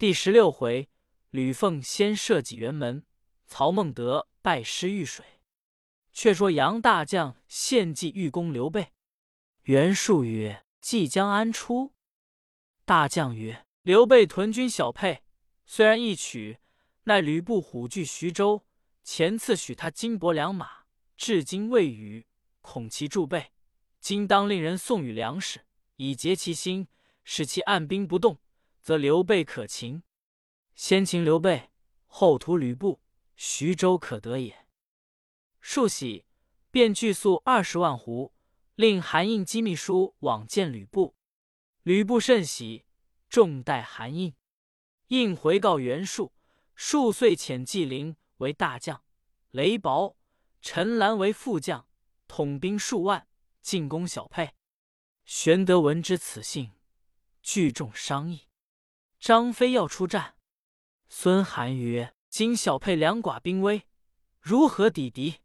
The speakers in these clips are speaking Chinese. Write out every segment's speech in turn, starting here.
第十六回，吕奉先设计辕门，曹孟德拜师遇水。却说杨大将献计欲攻刘备，袁术曰：“计将安出？”大将曰：“刘备屯军小沛，虽然易取，奈吕布虎踞徐州，前次许他金帛良马，至今未与，恐其助备。今当令人送与粮食，以结其心，使其按兵不动，则刘备可擒。先擒刘备，后屠吕布，徐州可得也。”数喜，便具粟二十万斛，令韩印机密书往见吕布。吕布甚喜，重待韩印。印回告袁术，数岁遣纪灵为大将，雷薄、陈兰为副将，统兵数万，进攻小沛。玄德闻之此信，聚众商议。张飞要出战，孙韩曰：“今小沛两寡兵微，如何抵敌？”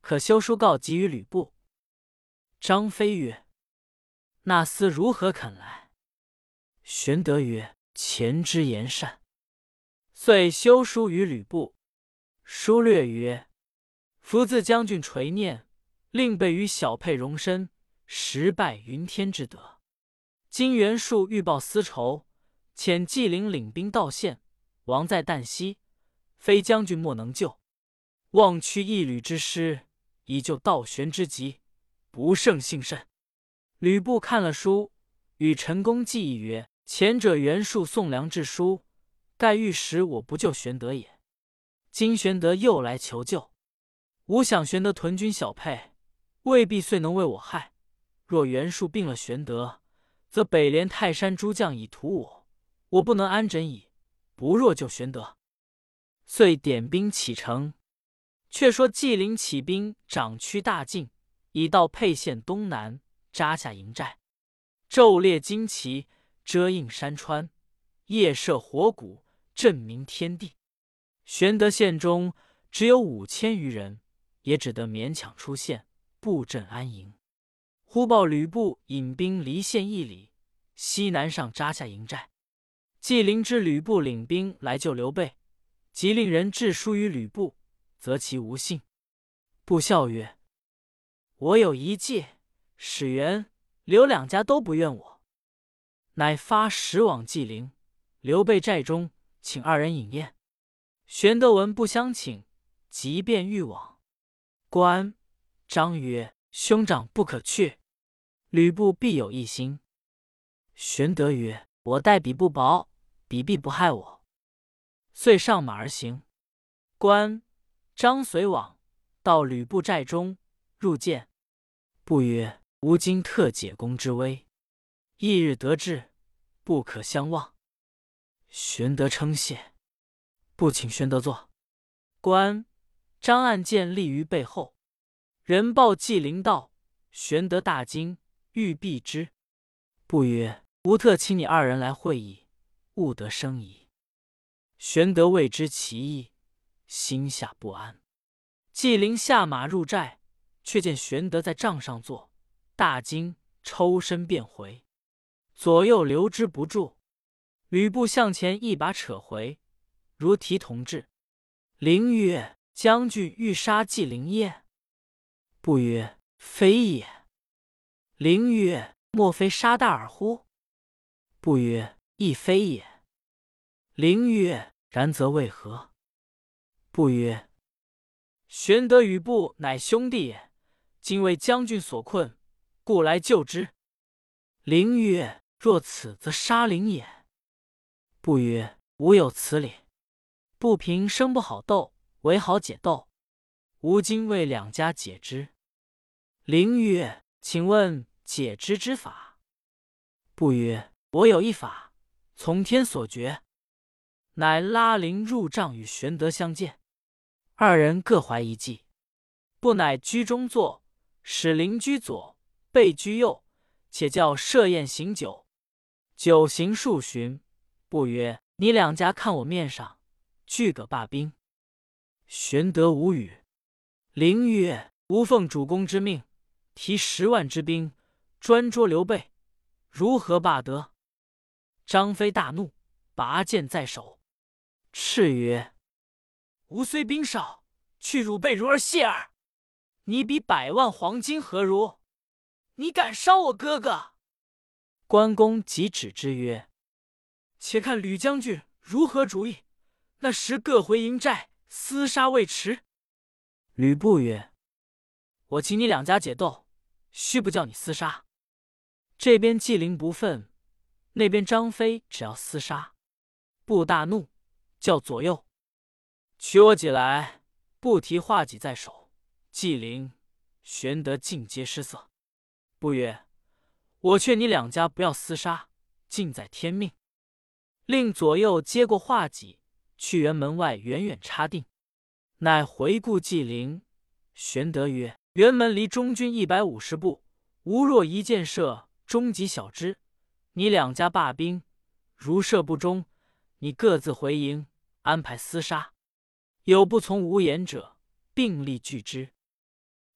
可修书告急于吕布。张飞曰：“那厮如何肯来？”玄德曰：“前之言善。”遂修书于吕布。书略曰：“夫自将军垂念，令备于小沛容身，实拜云天之德。今袁术欲报私仇，遣纪灵领兵到县，王在旦夕，非将军莫能救，望屈一旅之师。”以救道玄之急，不胜幸甚。吕布看了书，与陈宫计议曰：“前者袁术送粮至书，盖欲使我不救玄德也。今玄德又来求救，吾想玄德屯军小沛，未必遂能为我害。若袁术病了玄德，则北连泰山诸将以图我，我不能安枕矣。不若救玄德。”遂点兵启程。却说纪灵起兵，掌驱大进，已到沛县东南，扎下营寨，昼列旌旗，遮映山川；夜射火鼓，震鸣天地。玄德县中只有五千余人，也只得勉强出县布阵安营。忽报吕布引兵离县一里，西南上扎下营寨。纪灵知吕布领兵来救刘备，即令人致书于吕布。则其无信。布笑曰：“我有一计，使元、刘两家都不怨我。”乃发使往纪灵、刘备寨中，请二人饮宴。玄德闻不相请，即便欲往。关张曰：“兄长不可去，吕布必有一心。”玄德曰：“我待彼不薄，彼必不害我。”遂上马而行。关。张随往，到吕布寨中，入见。不曰：“吾今特解公之危，翌日得志，不可相忘。”玄德称谢，不请玄德坐。关张按剑立于背后，人报纪灵道：“玄德大惊，欲避之。”不曰：“吾特请你二人来会议，勿得生疑。”玄德未知其意。心下不安，纪灵下马入寨，却见玄德在帐上坐，大惊，抽身便回，左右留之不住。吕布向前一把扯回，如提同志。灵曰：“将军欲杀纪灵耶？”不曰：“非也。”灵曰：“莫非杀大耳乎？”不曰：“亦非也。”灵曰：“然则为何？”不曰：“玄德与布乃兄弟也，今为将军所困，故来救之。”灵曰：“若此，则杀灵也。”不曰：“吾有此理。不平生不好斗，为好解斗。吾今为两家解之。”灵曰：“请问解之之法？”不曰：“我有一法，从天所决。”乃拉灵入帐与玄德相见。二人各怀一计，不乃居中坐，使邻居左，背居右，且叫设宴行酒。酒行数巡，不曰：“你两家看我面上，俱可罢兵。”玄德无语。灵曰：“吾奉主公之命，提十万之兵，专捉刘备，如何罢得？”张飞大怒，拔剑在手，叱曰：“吾虽兵少，去汝辈如儿谢耳。你比百万黄金何如？你敢伤我哥哥？”关公即止之曰：“且看吕将军如何主意。那时各回营寨，厮杀未迟。”吕布曰：“我请你两家解斗，须不叫你厮杀。这边纪灵不忿，那边张飞只要厮杀。”布大怒，叫左右取我戟来。不提画戟在手，纪灵、玄德尽皆失色。不曰：“我劝你两家不要厮杀，尽在天命。”令左右接过画戟，去辕门外远远插定。乃回顾纪灵、玄德曰：“辕门离中军一百五十步，吾若一箭射中及小之，你两家罢兵；如射不中，你各自回营，安排厮杀。有不从无言者，并力拒之。”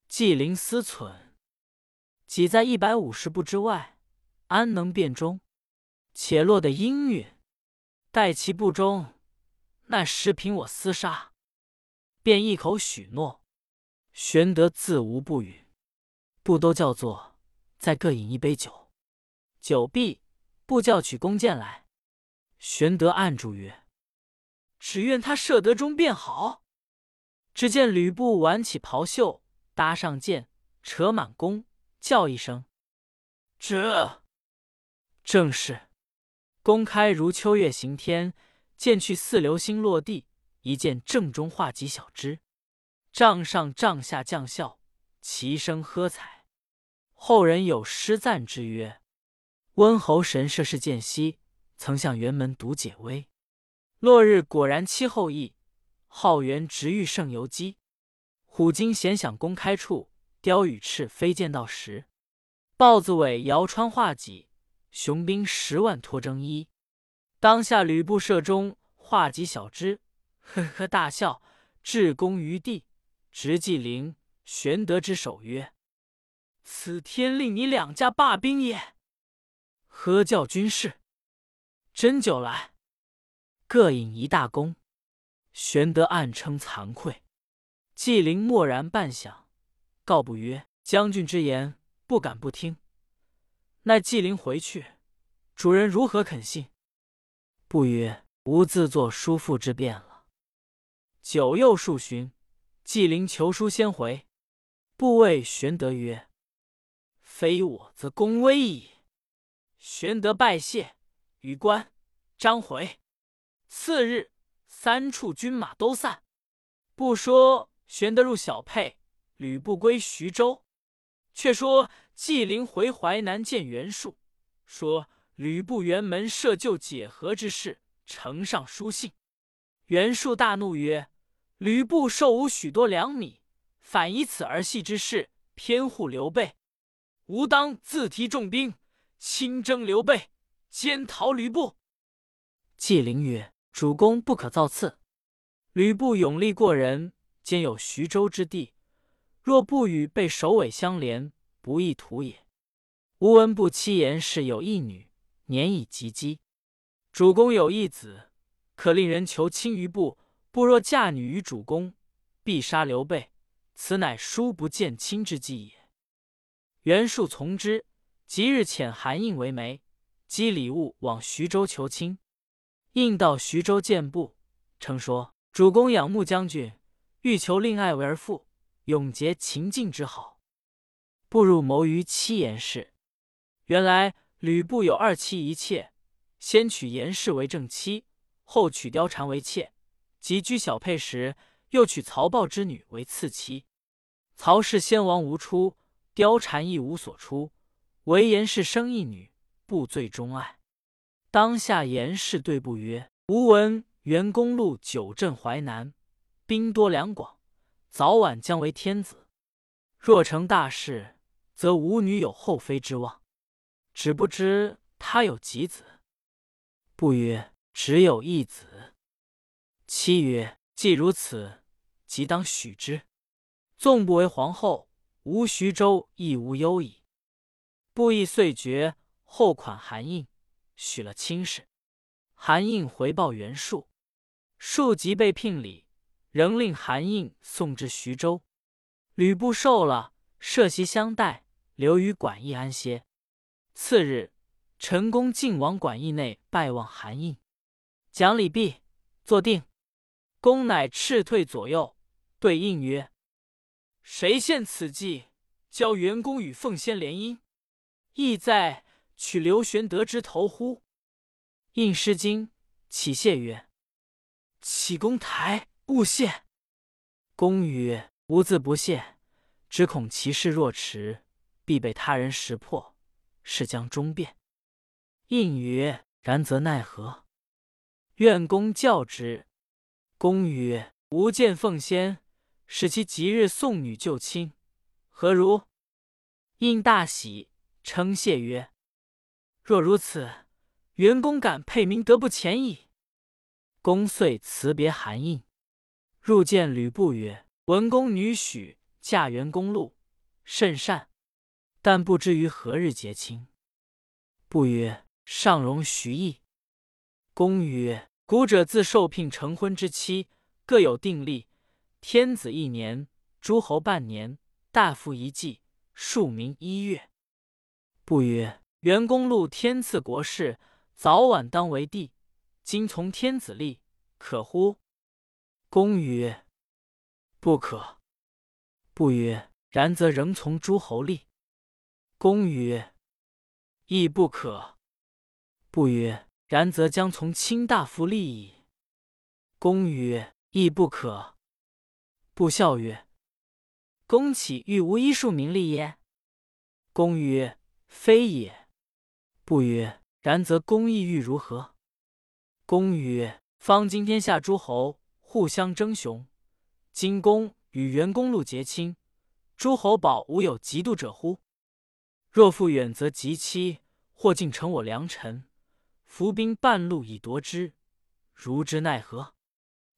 纪灵思忖：“己在一百五十步之外，安能辨中？且落得阴云，待其不中，那时凭我厮杀。”便一口许诺。玄德自无不允，不都叫做再各饮一杯酒。酒毕，不叫取弓箭来。玄德按住曰：“只愿他射得中便好。”只见吕布挽起袍袖，搭上箭，扯满弓，叫一声：“这正是！”弓开如秋月行天，箭去似流星落地。一箭正中画戟小枝，帐上帐下将校齐声喝彩。后人有诗赞之曰：“温侯神射是箭兮，曾向辕门独解危。落日果然期后意，浩元直欲胜游击。虎鲸闲想公开处，雕羽翅飞溅到时。豹子尾摇穿画戟，雄兵十万脱征衣。当下吕布射中画戟小枝。”呵呵大笑，至公于地，直纪灵、玄德之手曰：“此天令你两家罢兵也。”喝叫军士斟酒来，各饮一大功。玄德暗称惭愧。纪灵默然半晌，告不曰：“将军之言，不敢不听。奈纪灵回去，主人如何肯信？”不曰：“吾自作叔父之辩了。”酒又数巡，纪灵求书先回，不谓玄德曰：“非我则公威矣。”玄德拜谢，与关张回。次日，三处军马都散。不说玄德入小沛，吕布归徐州。却说纪灵回淮南见袁术，说吕布辕门设就解和之事，呈上书信。袁术大怒曰：吕布受吾许多粮米，反以此儿戏之事偏护刘备。吾当自提重兵，亲征刘备，兼讨吕布。纪灵曰：“主公不可造次。吕布勇力过人，兼有徐州之地，若不与被首尾相连，不易图也。吾闻不妻言氏有一女，年已及笄。主公有一子，可令人求亲于布。”不若嫁女于主公，必杀刘备，此乃叔不见亲之计也。袁术从之，即日遣韩印为媒，积礼物往徐州求亲。应到徐州见布，称说主公仰慕将军，欲求令爱为儿妇，永结秦晋之好。不入谋于妻严氏。原来吕布有二妻一妾，先娶严氏为正妻，后娶貂蝉为妾。及居小沛时，又娶曹豹之女为次妻。曹氏先王无出，貂蝉亦无所出，唯严氏生一女，不最钟爱。当下严氏对布曰：“吾闻袁公路久镇淮南，兵多粮广，早晚将为天子。若成大事，则吾女有后妃之望。只不知他有几子？”布曰：“只有一子。”妻曰：“既如此，即当许之。纵不为皇后，吾徐州亦无忧矣。”布亦遂决，后款韩印，许了亲事。韩印回报袁术，术即被聘礼，仍令韩印送至徐州。吕布受了，设席相待，留于馆驿安歇。次日，陈宫进往馆驿内拜望韩印，讲礼毕，坐定。公乃斥退左右，对应曰：“谁献此计，教袁公与凤仙联姻？意在取刘玄德之头乎？”应失惊，起谢曰：“启公台勿谢。”公曰：“无自不谢，只恐其事若迟，必被他人识破，是将终变。”应曰：“然则奈何？愿公教之。”公曰：“吾见奉先，使其即日送女就亲，何如？”应大喜，称谢曰：“若如此，元公敢配明德不前矣。”公遂辞别韩印，入见吕布曰：“文公女许嫁元公路，甚善，但不知于何日结亲。”不曰。尚容徐意。公曰：“古者自受聘成婚之期，各有定例。天子一年，诸侯半年，大夫一季，庶民一月。”不曰：“元公禄天赐国事，早晚当为帝。今从天子立，可乎？”公曰：“不可。”不曰：“然则仍从诸侯立。”公曰：“亦不可。”不曰：“然则将从卿大夫立矣。”公曰：“亦不可。”不笑曰：“公岂欲无医术名利耶？”公曰：“非也。”不曰：“然则公意欲如何？”公曰：“方今天下诸侯互相争雄，今公与元公路结亲，诸侯保无有嫉妒者乎？若复远则及期，或竟成我良臣。”伏兵半路以夺之，如之奈何？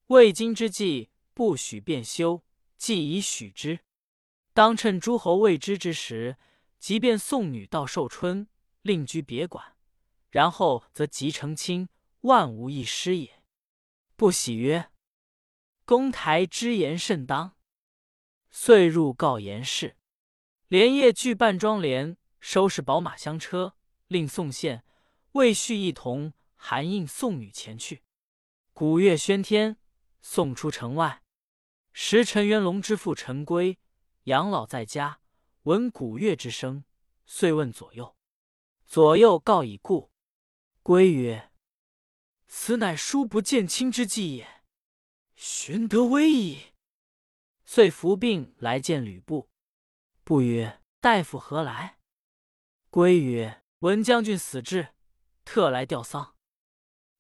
未今之计，不许变休，既已许之，当趁诸侯未知之时，即便送女到寿春，另居别馆，然后则即成亲，万无一失也。不喜曰：“公台之言甚当。”遂入告严氏，连夜具办庄帘，收拾宝马香车，令宋宪。魏续一同韩印送女前去，鼓乐喧天，送出城外。时陈元龙之父陈规养老在家，闻鼓乐之声，遂问左右。左右告已故。规曰：“此乃叔不见亲之计也。玄德危矣。”遂伏病来见吕布。布曰：“大夫何来？”规曰：“闻将军死至。”特来吊丧。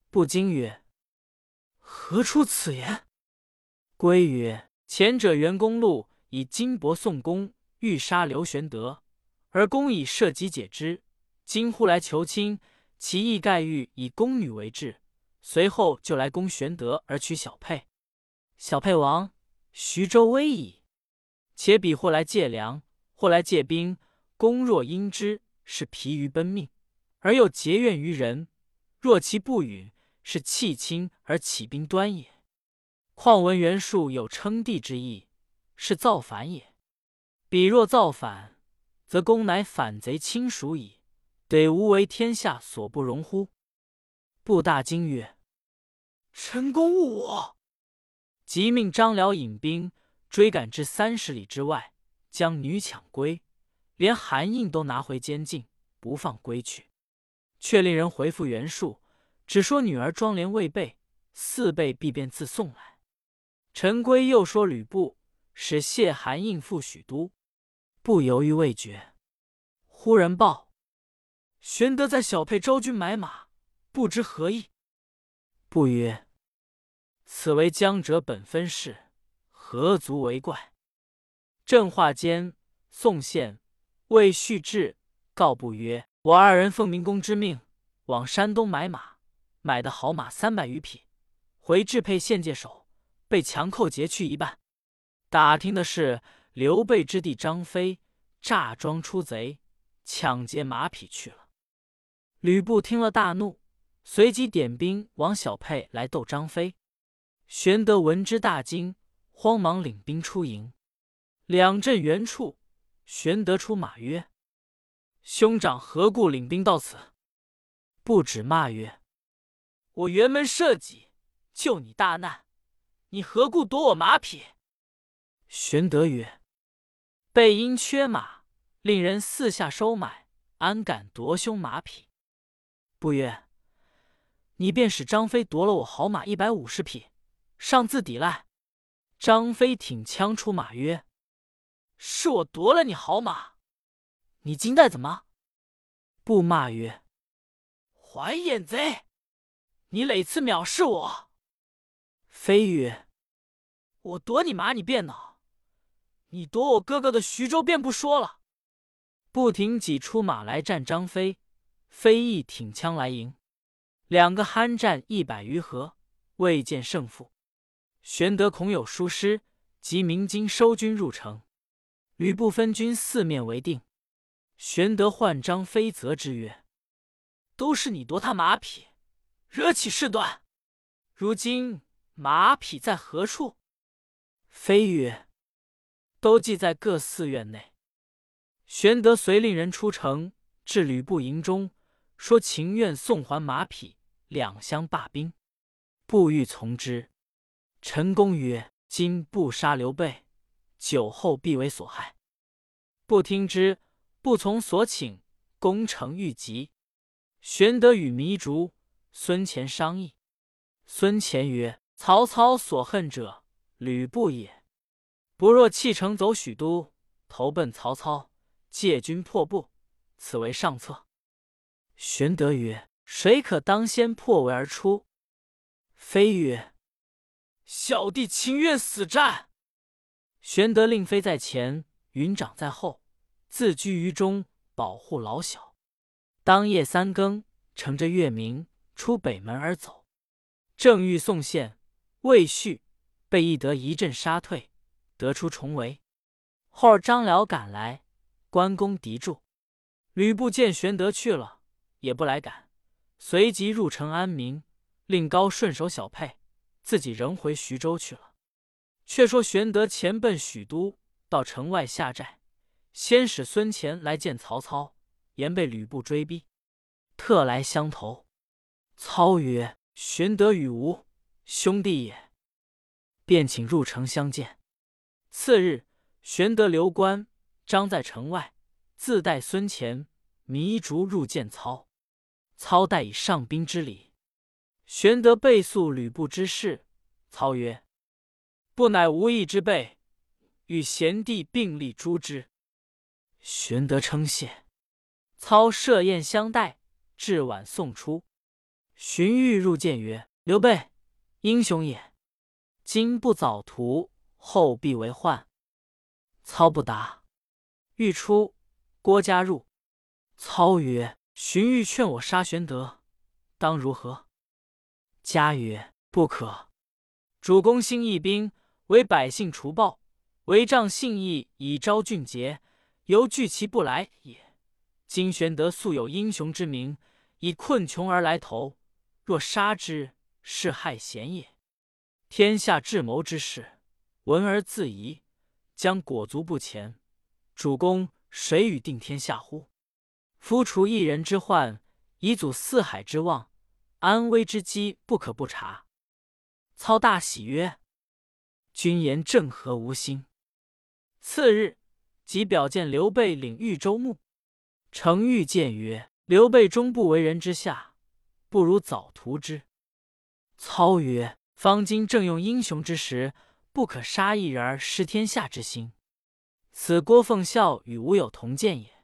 不惊曰：“何出此言？”归曰：“前者袁公路以金帛送公，欲杀刘玄德，而公以射戟解之。今忽来求亲，其意盖欲以宫女为质。随后就来攻玄德而取小沛。小沛亡，徐州危矣。且彼或来借粮，或来借兵，公若应之，是疲于奔命。”而又结怨于人，若其不允，是弃亲而起兵端也。况闻袁术有称帝之意，是造反也。彼若造反，则公乃反贼亲属矣，得无为天下所不容乎？布大惊曰：“臣公误我！”即命张辽引兵追赶至三十里之外，将女抢归，连韩印都拿回监禁，不放归去。却令人回复袁术，只说女儿庄帘未备，四备必便自送来。陈规又说吕布使谢韩印赴许都，不犹豫未决。忽人报，玄德在小沛招军买马，不知何意。不曰：“此为江浙本分事，何足为怪？”正话间，宋宪、魏续至，告不曰。我二人奉明公之命，往山东买马，买的好马三百余匹，回至沛县界首，被强寇劫去一半。打听的是刘备之弟张飞诈装出贼，抢劫马匹去了。吕布听了大怒，随即点兵往小沛来斗张飞。玄德闻之大惊，慌忙领兵出营。两阵原处，玄德出马曰：“兄长何故领兵到此？”不止骂曰：“我辕门射戟救你大难，你何故夺我马匹？”玄德曰：“备因缺马，令人四下收买，安敢夺兄马匹？”不曰：“你便使张飞夺了我好马一百五十匹，上自抵赖。”张飞挺枪出马曰：“是我夺了你好马，你今待怎么？”不骂曰：“还眼贼！你累次藐视我。”飞曰：“我夺你马，你便恼；你夺我哥哥的徐州，便不说了。”不停挤出马来战张飞。飞亦挺枪来迎，两个酣战一百余合，未见胜负。玄德恐有疏失，即鸣金收军入城。吕布分军四面围定。玄德唤张飞责之曰：“都是你夺他马匹，惹起事端。如今马匹在何处？”飞曰：“都记在各寺院内。”玄德遂令人出城，至吕布营中。说情愿送还马匹，两相罢兵，不欲从之。陈宫曰：“今不杀刘备，久后必为所害。”不听之，不从所请，攻城欲急。玄德与糜竺、孙乾商议。孙乾曰：“曹操所恨者，吕布也。不若弃城走许都，投奔曹操，借军破布，此为上策。”玄德曰：“谁可当先破围而出？”飞曰：“小弟情愿死战。”玄德令飞在前，云长在后，自居于中，保护老小。当夜三更，乘着月明，出北门而走。正欲送线，未续，被翼德一阵杀退，得出重围。后儿张辽赶来，关公敌住。吕布见玄德去了。也不来赶，随即入城安民，令高顺守小沛，自己仍回徐州去了。却说玄德前奔许都，到城外下寨，先使孙乾来见曹操，言被吕布追逼，特来相投。操曰：“玄德与吾兄弟也。”便请入城相见。次日，玄德留关张在城外，自带孙乾、糜竺入见操。操待以上宾之礼，玄德备诉吕布之事。操曰：“不乃无义之辈，与贤弟并力诛之。”玄德称谢。操设宴相待，至晚送出。荀彧入见曰：“刘备英雄也，今不早图，后必为患。”操不答。欲出，郭嘉入。操曰。荀彧劝我杀玄德，当如何？嘉曰：“不可。主公兴义兵，为百姓除暴，为仗信义以昭俊杰，犹惧其不来也。今玄德素有英雄之名，以困穷而来投，若杀之，是害贤也。天下智谋之士，闻而自疑，将裹足不前。主公谁与定天下乎？”夫除一人之患，以阻四海之望，安危之机不可不察。操大喜曰：“君言正合吾心。”次日，即表见刘备领豫州牧。程昱见曰：“刘备终不为人之下，不如早图之。”操曰：“方今正用英雄之时，不可杀一人而失天下之心。此郭奉孝与吾有同见也。”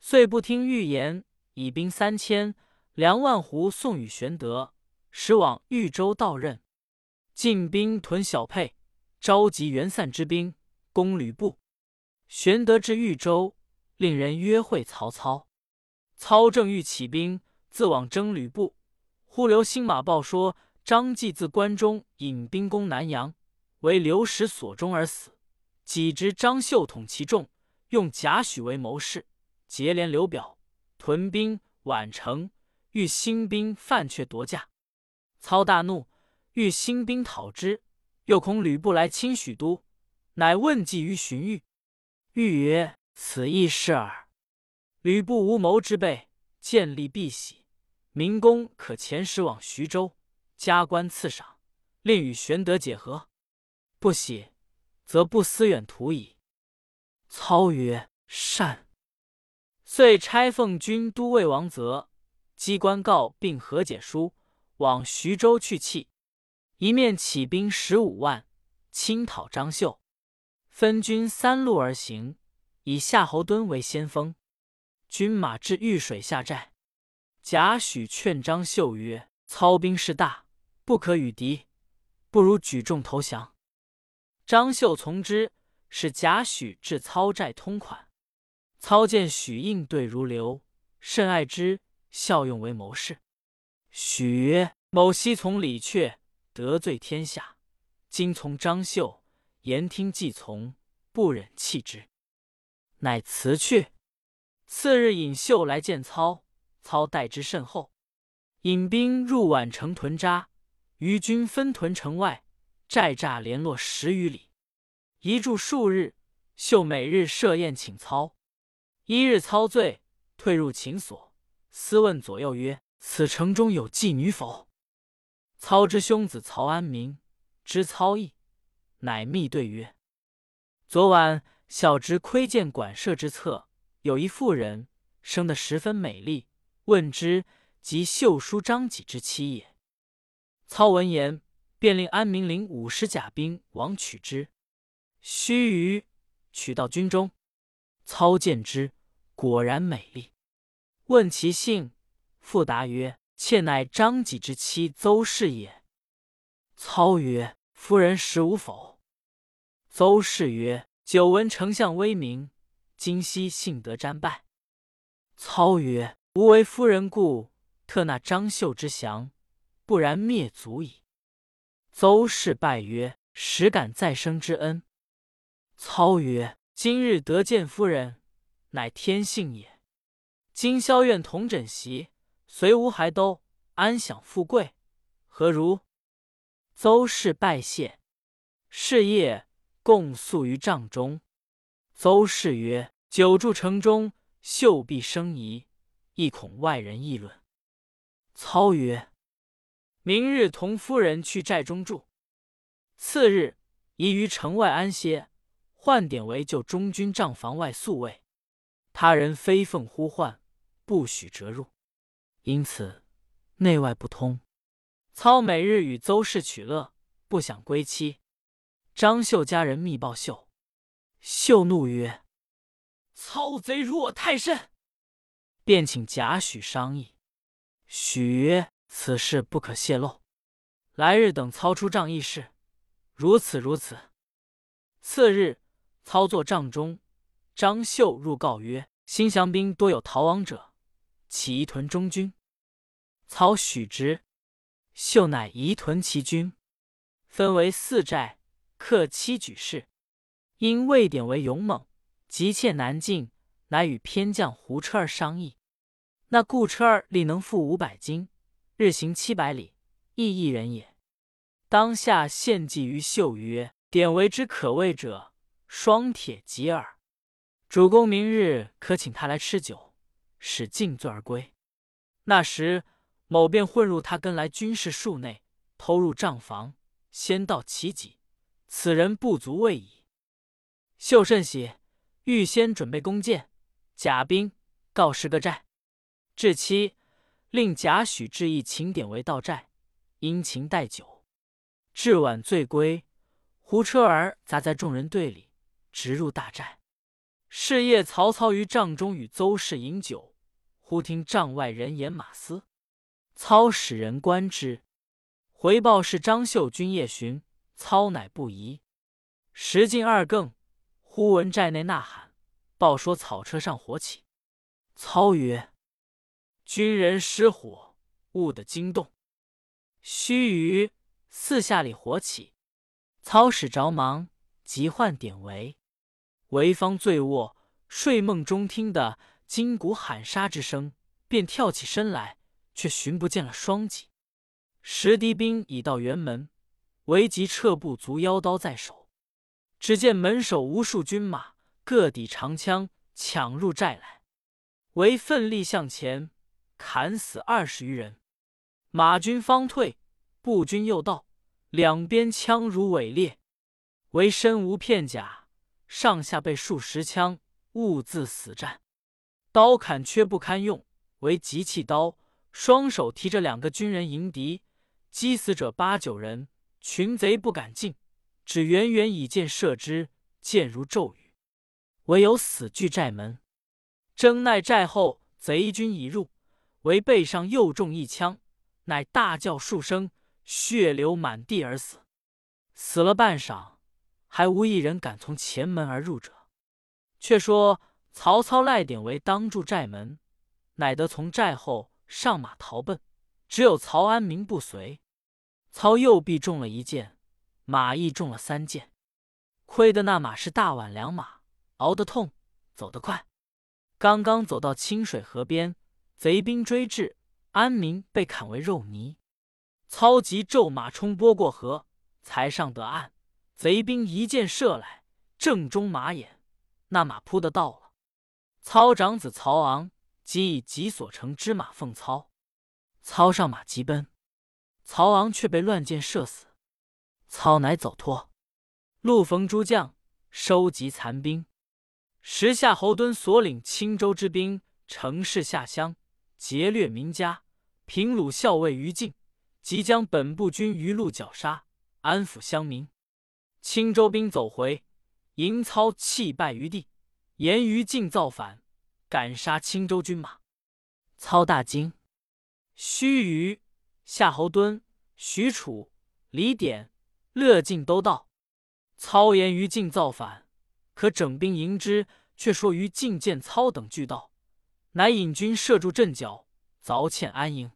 遂不听预言，以兵三千、粮万斛送与玄德，使往豫州到任。进兵屯小沛，召集援散之兵攻吕布。玄德至豫州，令人约会曹操。操正欲起兵，自往征吕布，忽留新马报说张继自关中引兵攻南阳，为刘石所中而死。己知张绣统其众，用贾诩为谋士。结连刘表屯兵宛城，欲兴兵犯却夺驾。操大怒，欲兴兵讨之，又恐吕布来侵许都，乃问计于荀彧。彧曰：“此亦是耳。吕布无谋之辈，见利必喜，明公可遣使往徐州，加官赐赏，令与玄德解和。不喜，则不思远图矣。”操曰：“善。”遂差奉军都尉王泽、机关告并和解书，往徐州去讫。一面起兵十五万，侵讨张绣。分军三路而行，以夏侯惇为先锋。军马至玉水下寨。贾诩劝张绣曰：“操兵势大，不可与敌，不如举众投降。”张绣从之，使贾诩至操寨通款。操见许应对如流，甚爱之，效用为谋士。许曰：“某昔从李榷，得罪天下，今从张绣，言听计从，不忍弃之，乃辞去。”次日引绣来见操，操待之甚厚。引兵入宛城屯扎，余军分屯城外，寨栅联络十余里，一住数日。绣每日设宴请操。一日操醉，退入寝所，私问左右曰：“此城中有妓女否？”操之兄子曹安民知操意，乃密对曰：“昨晚小侄窥见馆舍之侧，有一妇人，生得十分美丽。问之，即秀书张己之妻也。”操闻言，便令安民领五十甲兵往取之。须臾，取到军中。操见之，果然美丽。问其姓，复答曰：“妾乃张己之妻邹氏也。”操曰：“夫人识吾否？”邹氏曰：“久闻丞相威名，今夕幸得瞻拜。”操曰：“吾为夫人故，特纳张绣之降，不然灭族矣。”邹氏拜曰：“实感再生之恩。”操曰。今日得见夫人，乃天幸也。今宵愿同枕席，随吴还都，安享富贵，何如？邹氏拜谢。是夜，共宿于帐中。邹氏曰：“久住城中，秀必生疑，亦恐外人议论。”操曰：“明日同夫人去寨中住，次日宜于城外安歇。”换典韦就中军帐房外宿卫，他人非奉呼唤，不许折入。因此内外不通。操每日与邹氏取乐，不想归期。张绣家人密报秀，秀怒曰：“操贼辱我太甚！”便请贾诩商议。许曰：“此事不可泄露，来日等操出帐议事。如此如此。”次日。操作帐中，张绣入告曰：“新降兵多有逃亡者，起疑屯中军。”操许之，秀乃移屯其军，分为四寨，克七举事。因魏典为勇猛，急切难进，乃与偏将胡车儿商议。那顾车儿力能负五百斤，日行七百里，亦一人也。当下献计于秀曰：“典韦之可畏者。”双铁吉耳，主公明日可请他来吃酒，使尽醉而归。那时某便混入他跟来军事数内，偷入帐房，先盗其己。此人不足畏矣。秀甚喜，预先准备弓箭、甲兵，告示个寨。至期，令贾诩致意请典韦到寨，殷勤待酒。至晚醉归，胡车儿杂在众人队里。直入大寨，是夜曹操于帐中与邹氏饮酒，忽听帐外人言马嘶，操使人观之，回报是张绣军夜巡，操乃不疑。时近二更，忽闻寨内呐喊，报说草车上火起。操曰：“军人失火，误得惊动。”须臾，四下里火起，操使着忙，急唤典韦。韦方醉卧，睡梦中听得金鼓喊杀之声，便跳起身来，却寻不见了双戟。石敌兵已到辕门，韦即撤步，足腰刀在手。只见门首无数军马，各抵长枪，抢入寨来。韦奋力向前，砍死二十余人。马军方退，步军又到，两边枪如尾裂。唯身无片甲，上下被数十枪，兀自死战。刀砍缺不堪用，为急弃刀，双手提着两个军人迎敌，击死者八九人。群贼不敢进，只远远以箭射之，箭如骤雨，唯有死据寨门。争奈寨后贼军已入，为背上又中一枪，乃大叫数声，血流满地而死。死了半晌，还无一人敢从前门而入者。却说曹操赖典韦当住寨门，乃得从寨后上马逃奔，只有曹安民不随。操右臂中了一箭，马亦中了三箭，亏得那马是大宛良马，熬得痛，走得快。刚刚走到清水河边，贼兵追至，安民被砍为肉泥。操急骤马冲波过河，才上得岸。贼兵一箭射来，正中马眼，那马扑的到了。操长子曹昂即以己所乘之马奉操，操上马急奔，曹昂却被乱箭射死。操乃走脱，路逢诸将，收集残兵。时夏侯惇所领青州之兵，乘势下乡，劫掠民家，平鲁校尉于禁，即将本部军于路绞杀，安抚乡民。青州兵走回，营操弃败于地，言于禁造反，敢杀青州军马。操大惊。须臾，夏侯惇、许褚、李典、乐进都到。操言于禁造反。可整兵迎之，却说于禁见操等俱到，乃引军射住阵脚，凿堑安营。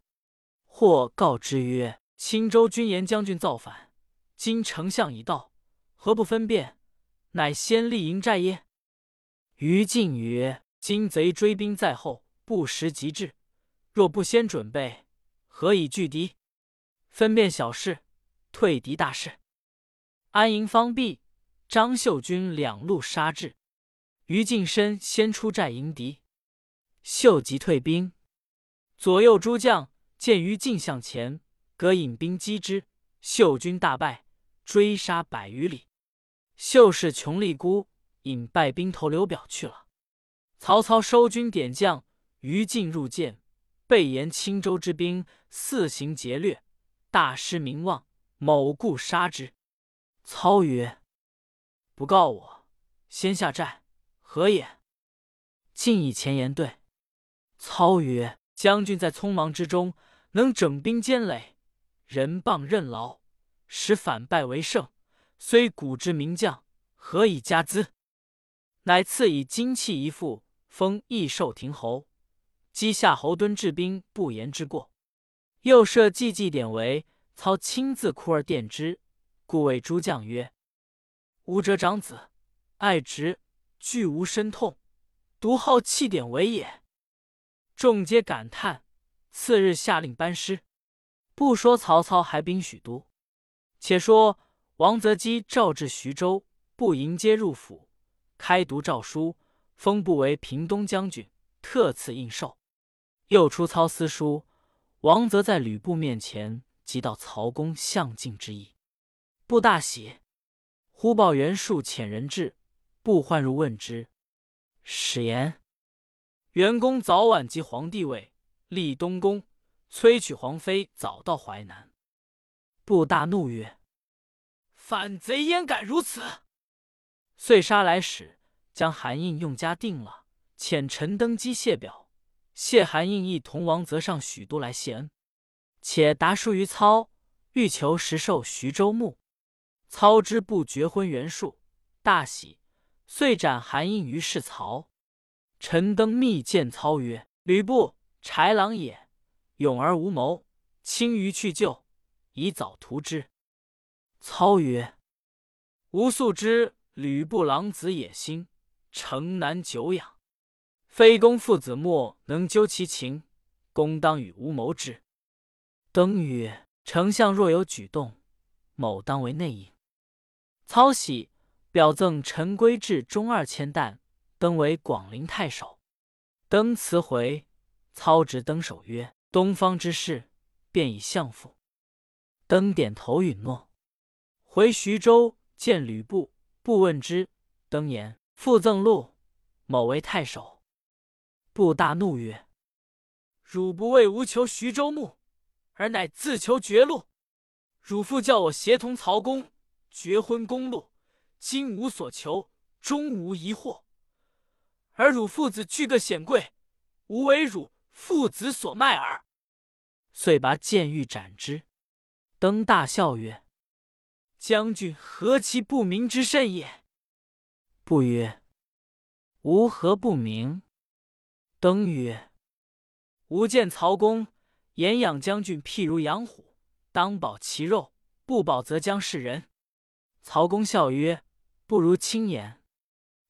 或告之曰：“青州军言将军造反，今丞相已到，何不分辨？乃先立营寨耶？”于禁曰：“今贼追兵在后，不时急至，若不先准备，何以拒敌？分辨小事，退敌大事。安营方毕。”张秀军两路杀至，于禁身先出寨迎敌，秀即退兵。左右诸将见于禁向前，各引兵击之，秀军大败，追杀百余里。秀士穷力孤引败兵投刘表去了。曹操收军点将，于禁入见，备言青州之兵四行劫掠，大失名望，某故杀之。操曰。不告我，先下寨，何也？进以前言对。操曰：“将军在匆忙之中，能整兵坚垒，人谤任劳，使反败为胜，虽古之名将，何以加资？”乃赐以金器一副，封益寿亭侯。击夏侯惇治兵不言之过，又设祭祭典韦。操亲自哭而奠之，故谓诸将曰。吾者长子，爱侄，具无身痛，独好弃典韦也。众皆感叹。次日下令班师。不说曹操还兵许都，且说王泽基召至徐州，不迎接入府，开读诏书，封不为平东将军，特赐印绶。又出操私书，王泽在吕布面前，即道曹公向进之意，不大喜。忽报袁术遣人至，不唤入问之。使言：袁公早晚即皇帝位，立东宫，催娶皇妃，早到淮南。布大怒曰：“反贼焉敢如此！”遂杀来使，将韩印用家定了，遣陈登基谢表，谢韩印一同王泽上许都来谢恩，且答书于操，欲求实授徐州牧。操之不绝婚袁术，大喜，遂斩韩印于市曹。陈登密见操曰：“吕布豺狼也，勇而无谋，轻于去救，以早图之。”操曰：“吾素知吕布狼子野心，诚难久养。非公父子莫能究其情，公当与吾谋之。”登曰：“丞相若有举动，某当为内应。”操喜，表赠陈规至中二千担，登为广陵太守。登辞回，操执登守曰：“东方之事，便以相父。”登点头允诺。回徐州见吕布，布问之，登言：“父赠禄，某为太守。”布大怒曰：“汝不为吾求徐州牧，而乃自求绝路。汝父叫我协同曹公。”绝婚公路，今无所求，终无疑惑。而汝父子俱各显贵，吾为汝父子所卖耳。遂拔剑欲斩之。登大笑曰：“将军何其不明之甚也！”不曰：“吾何不明？”登曰：“吾见曹公言养将军，譬如养虎，当保其肉，不保则将是人。”曹公笑曰：“不如轻言。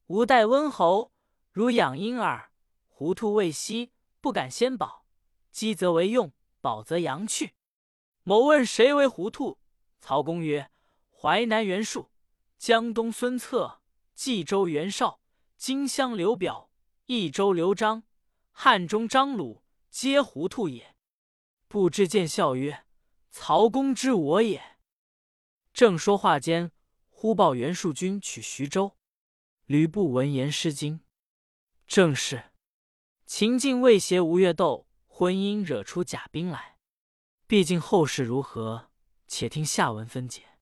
吾待温侯如养婴儿，糊涂未息，不敢先保。饥则为用，饱则扬去。某问谁为糊涂？曹公曰：淮南袁术、江东孙策、冀州袁绍、荆襄刘表、益州刘璋、汉中张鲁，皆糊涂也。不知见笑曰：曹公知我也。正说话间。”忽报袁术军取徐州，吕布闻言失惊。正是秦晋未协吴越斗，婚姻惹出假兵来。毕竟后事如何，且听下文分解。